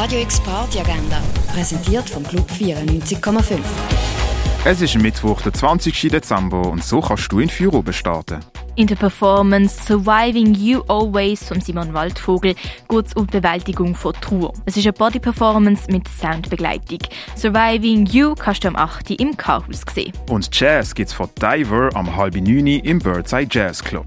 Radio X Party Agenda, präsentiert vom Club 94,5. Es ist Mittwoch, der 20. Dezember und so kannst du in Führer starten. In der Performance Surviving You Always von Simon Waldvogel geht es um die Bewältigung von Trauer. Es ist eine Body-Performance mit Soundbegleitung. Surviving You kannst du am 8. im Chaos sehen. Und Jazz gibt's von Diver am halben 9. im Birdseye Jazz Club.